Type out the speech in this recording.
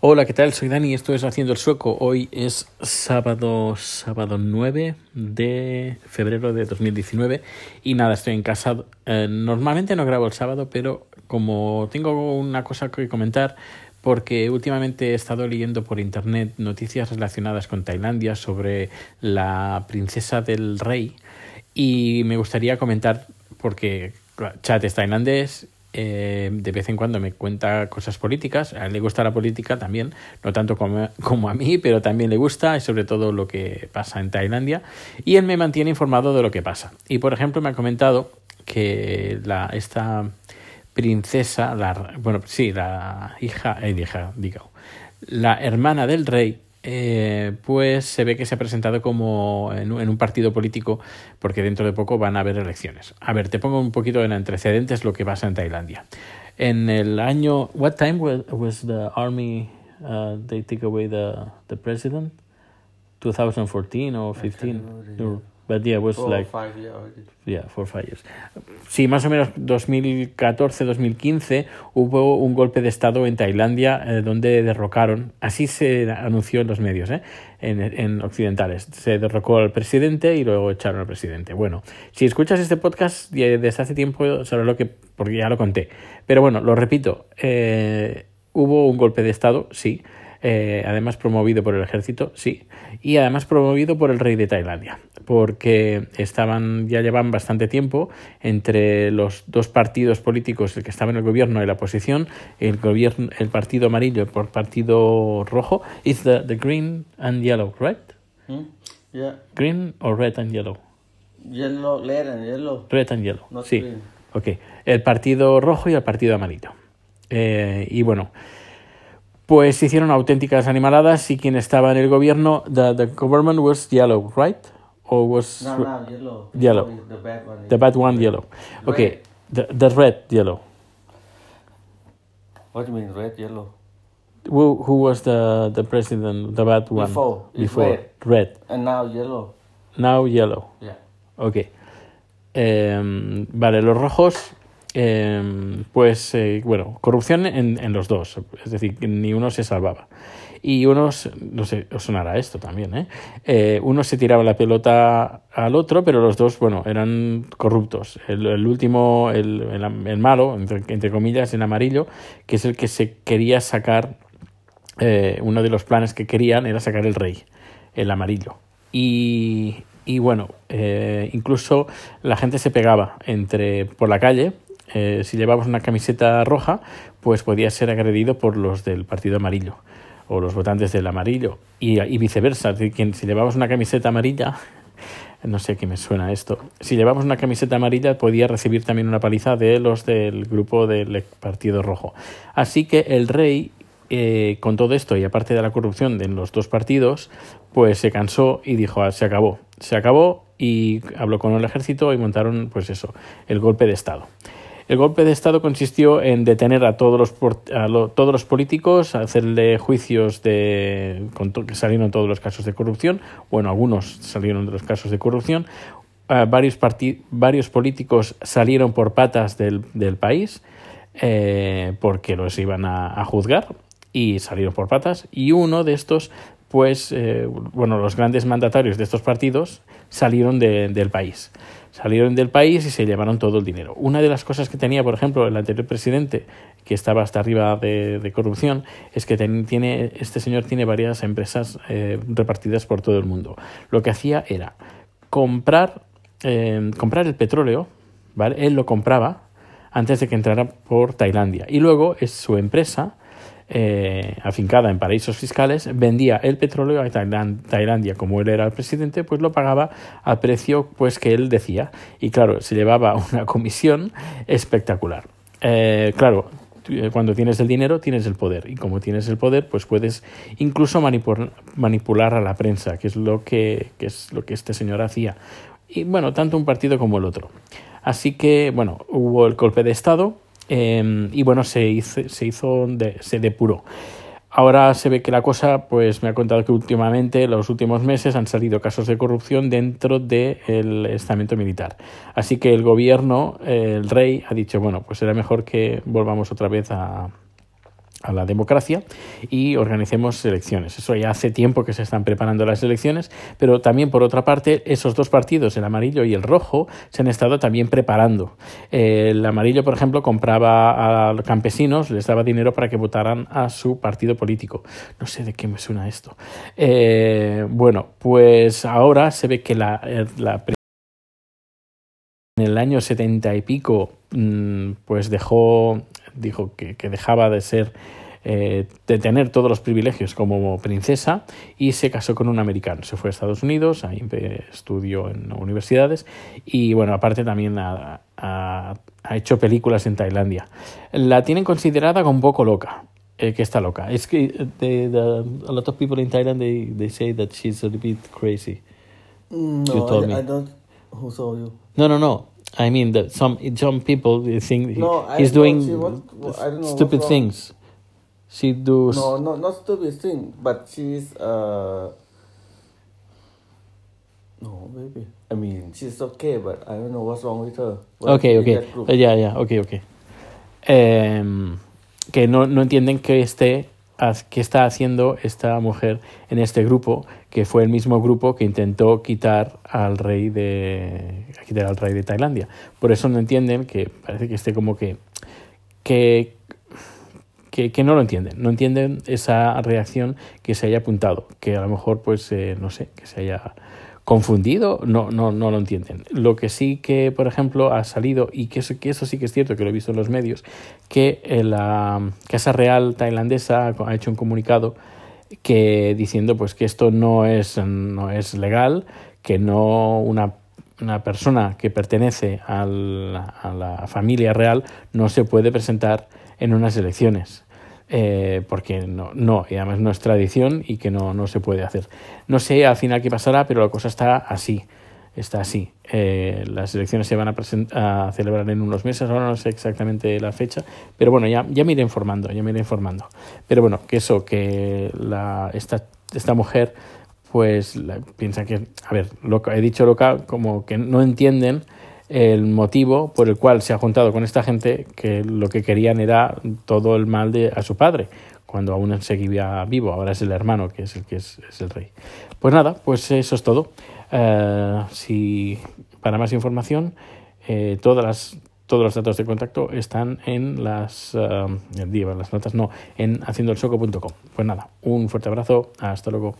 Hola, ¿qué tal? Soy Dani, esto es Haciendo el Sueco. Hoy es sábado, sábado 9 de febrero de 2019 y nada, estoy en casa. Eh, normalmente no grabo el sábado, pero como tengo una cosa que comentar, porque últimamente he estado leyendo por internet noticias relacionadas con Tailandia sobre la princesa del rey y me gustaría comentar porque chat es tailandés eh, de vez en cuando me cuenta cosas políticas. A él le gusta la política también, no tanto como, como, a mí, pero también le gusta y sobre todo lo que pasa en Tailandia. Y él me mantiene informado de lo que pasa. Y por ejemplo me ha comentado que la, esta princesa, la, bueno, sí, la hija, eh, hija, digo, la hermana del rey, eh, pues se ve que se ha presentado como en, un partido político porque dentro de poco van a haber elecciones. A ver, te pongo un poquito en antecedentes lo que pasa en Tailandia. En el año, what time was, the army uh, they take away the the president? 2014 or 15? But yeah, was like five. Yeah, four five years. Sí, más o menos 2014-2015 hubo un golpe de estado en Tailandia eh, donde derrocaron, así se anunció en los medios, ¿eh? en, en, occidentales. Se derrocó al presidente y luego echaron al presidente. Bueno, si escuchas este podcast desde hace tiempo sabrás lo que, porque ya lo conté. Pero bueno, lo repito, eh, hubo un golpe de estado, sí. Eh, además promovido por el ejército, sí, y además promovido por el rey de Tailandia, porque estaban ya llevan bastante tiempo entre los dos partidos políticos, el que estaba en el gobierno y la oposición, el gobierno, el partido amarillo por partido rojo, is the, the green and yellow, right? Hmm? Yeah. Green or red and yellow? Yellow, red and yellow. Red and yellow, Not sí. green. Ok, el partido rojo y el partido amarillo. Eh, y bueno, pues hicieron auténticas animaladas y quien estaba en el gobierno, the, the government was yellow, right? Or was No, no, yellow. Yellow. The bad one. the bad one yellow? Okay, the, the red yellow. What do you mean red, yellow? Who, who was the, the president, the bad one? Before, Before. red. Red. And now yellow. Now yellow. Yeah. Ok. Em, vale, los rojos, em, pues eh, bueno, corrupción en, en, los dos, es decir, ni uno se salvaba. Y unos, no sé, os sonará esto también, ¿eh? ¿eh? Uno se tiraba la pelota al otro, pero los dos, bueno, eran corruptos. El, el último, el, el, el malo, entre, entre, comillas, en amarillo, que es el que se quería sacar, eh, uno de los planes que querían era sacar el rey, el amarillo. Y, y bueno, eh, incluso la gente se pegaba entre por la calle. Eh, si llevabas una camiseta roja, pues podías ser agredido por los del partido amarillo o los votantes del amarillo y, viceversa. Si llevabas una camiseta amarilla, no sé qué me suena esto. Si llevabas una camiseta amarilla, podía recibir también una paliza de los del grupo del partido rojo. Así que el rey eh, con todo esto y aparte de la corrupción en los dos partidos, pues se cansó y dijo, ah, se acabó, se acabó y habló con el ejército y montaron, pues eso, el golpe de Estado. El golpe de Estado consistió en detener a todos los, a lo, todos los políticos, hacerle juicios de con que salieron todos los casos de corrupción, bueno, algunos salieron de los casos de corrupción, uh, varios, varios políticos salieron por patas del, del país eh, porque los iban a, a juzgar y salieron por patas y uno de estos pues eh, bueno los grandes mandatarios de estos partidos salieron de, del país. Salieron del país y se llevaron todo el dinero. Una de las cosas que tenía por ejemplo el anterior presidente que estaba hasta arriba de, de corrupción es que ten, tiene este señor tiene varias empresas eh, repartidas por todo el mundo. Lo que hacía era comprar eh, comprar el petróleo vale él lo compraba antes de que entrara por Tailandia. Y luego es su empresa eh, afincada en paraísos fiscales, vendía el petróleo a Tailandia, como él era el presidente, pues lo pagaba al precio pues que él decía. Y claro, se llevaba una comisión espectacular. Eh, claro, cuando tienes el dinero tienes el poder y como tienes el poder pues puedes incluso manipul manipular a la prensa que es lo que, que es lo que este señor hacía y bueno tanto un partido como el otro así que bueno hubo el golpe de estado eh, y bueno, se hizo, se, hizo de, se depuró. Ahora se ve que la cosa, pues me ha contado que últimamente, en los últimos meses, han salido casos de corrupción dentro del estamento militar. Así que el gobierno, el rey, ha dicho, bueno, pues será mejor que volvamos otra vez a, a la democracia y organicemos elecciones. Eso ya hace tiempo que se están preparando las elecciones, pero también por otra parte esos dos partidos, el amarillo y el rojo, se han estado también preparando. El amarillo, por ejemplo, compraba a los campesinos, les daba dinero para que votaran a su partido político. No sé de qué me suena esto. Eh, bueno, pues ahora se ve que la, eh, la en el año setenta y pico, mm, pues dejó, dijo que, que dejaba de ser, eh, de tener todos los privilegios como princesa y se casó con un americano. Se fue a Estados Unidos, ahí estudió en universidades y bueno, aparte también ha, ha, ha hecho películas en Tailandia. La tienen considerada como un poco loca. Eh, que está loca. Es que eh, the, a lot of people in Thailand they, they say that she's a bit crazy. Mm, You No, told I, me. I don't. Who saw you? No, no, no. I mean that some some people think No, he's doing what- know stupid things. She does. No, no, not stupid thing, but she's uh. No, baby. I mean, she's okay, but I don't know what's wrong with her. Why Okay, okay. Uh, yeah, yeah, okay, okay. Em, que no, no entienden que esté que está haciendo esta mujer en este grupo, que fue el mismo grupo que intentó quitar al rey de quitar al rey de Tailandia. Por eso no entienden que parece que esté como que que que, que no lo entienden, no entienden esa reacción que se haya apuntado, que a lo mejor pues eh, no sé, que se haya confundido, no, no, no lo entienden. Lo que sí que, por ejemplo, ha salido, y que eso, que eso sí que es cierto, que lo he visto en los medios, que eh, la Casa Real tailandesa ha hecho un comunicado que diciendo pues que esto no es, no es legal, que no una, una persona que pertenece a la familia real no se puede presentar en unas elecciones. Eh, porque no, no, y además no es tradición y que no, no se puede hacer. No sé al final qué pasará, pero la cosa está así. Está así. Eh, las elecciones se van a, a celebrar en unos meses, ahora no sé exactamente la fecha, pero bueno, ya, ya me iré informando, ya me iré informando. Pero bueno, que eso, que la, esta, esta mujer, pues la- piensa que, a ver, loca, he dicho loca, como que no entienden el motivo por el cual se ha juntado con esta gente que lo que querían era todo el mal de a su padre cuando aún seguía vivo. Ahora es el hermano que es el que es, el rey. Pues nada pues eso es todo. Eh, si para más información eh, todas las todos los datos de contacto están en las digo, en las notas no en pues nada un fuerte abrazo hasta luego